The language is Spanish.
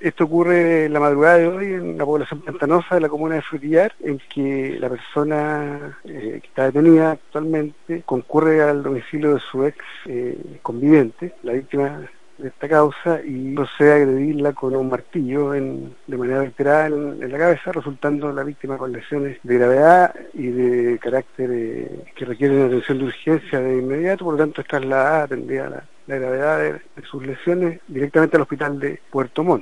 Esto ocurre la madrugada de hoy en la población pantanosa de la comuna de Frutillar, en que la persona eh, que está detenida actualmente concurre al domicilio de su ex eh, conviviente, la víctima de esta causa y procede a agredirla con un martillo de manera alterada en, la cabeza, resultando la víctima con lesiones de gravedad y de carácter eh, que requieren atención de urgencia de inmediato, por lo tanto es trasladada, atendida la, la gravedad de, sus lesiones directamente al hospital de Puerto Montt.